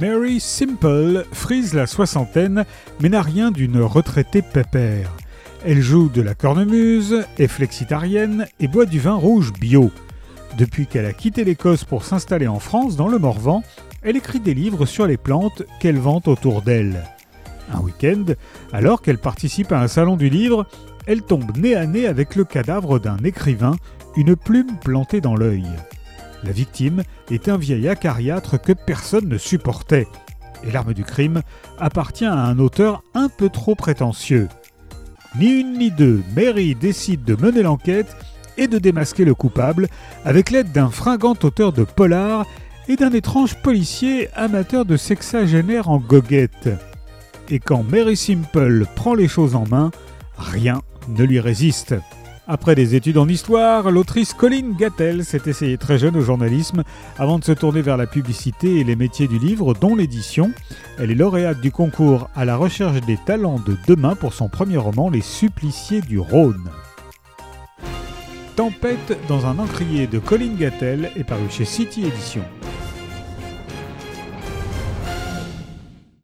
Mary Simple frise la soixantaine, mais n'a rien d'une retraitée pépère. Elle joue de la cornemuse, est flexitarienne et boit du vin rouge bio. Depuis qu'elle a quitté l'Écosse pour s'installer en France, dans le Morvan, elle écrit des livres sur les plantes qu'elle vante autour d'elle. Un week-end, alors qu'elle participe à un salon du livre, elle tombe nez à nez avec le cadavre d'un écrivain, une plume plantée dans l'œil. La victime est un vieil acariâtre que personne ne supportait. Et l'arme du crime appartient à un auteur un peu trop prétentieux. Ni une ni deux, Mary décide de mener l'enquête et de démasquer le coupable avec l'aide d'un fringant auteur de polar et d'un étrange policier amateur de sexagénaire en goguette. Et quand Mary Simple prend les choses en main, rien ne lui résiste. Après des études en histoire, l'autrice Colleen Gattel s'est essayée très jeune au journalisme avant de se tourner vers la publicité et les métiers du livre, dont l'édition. Elle est lauréate du concours à la recherche des talents de demain pour son premier roman Les Suppliciés du Rhône. Tempête dans un encrier de Colleen Gattel est paru chez City Edition.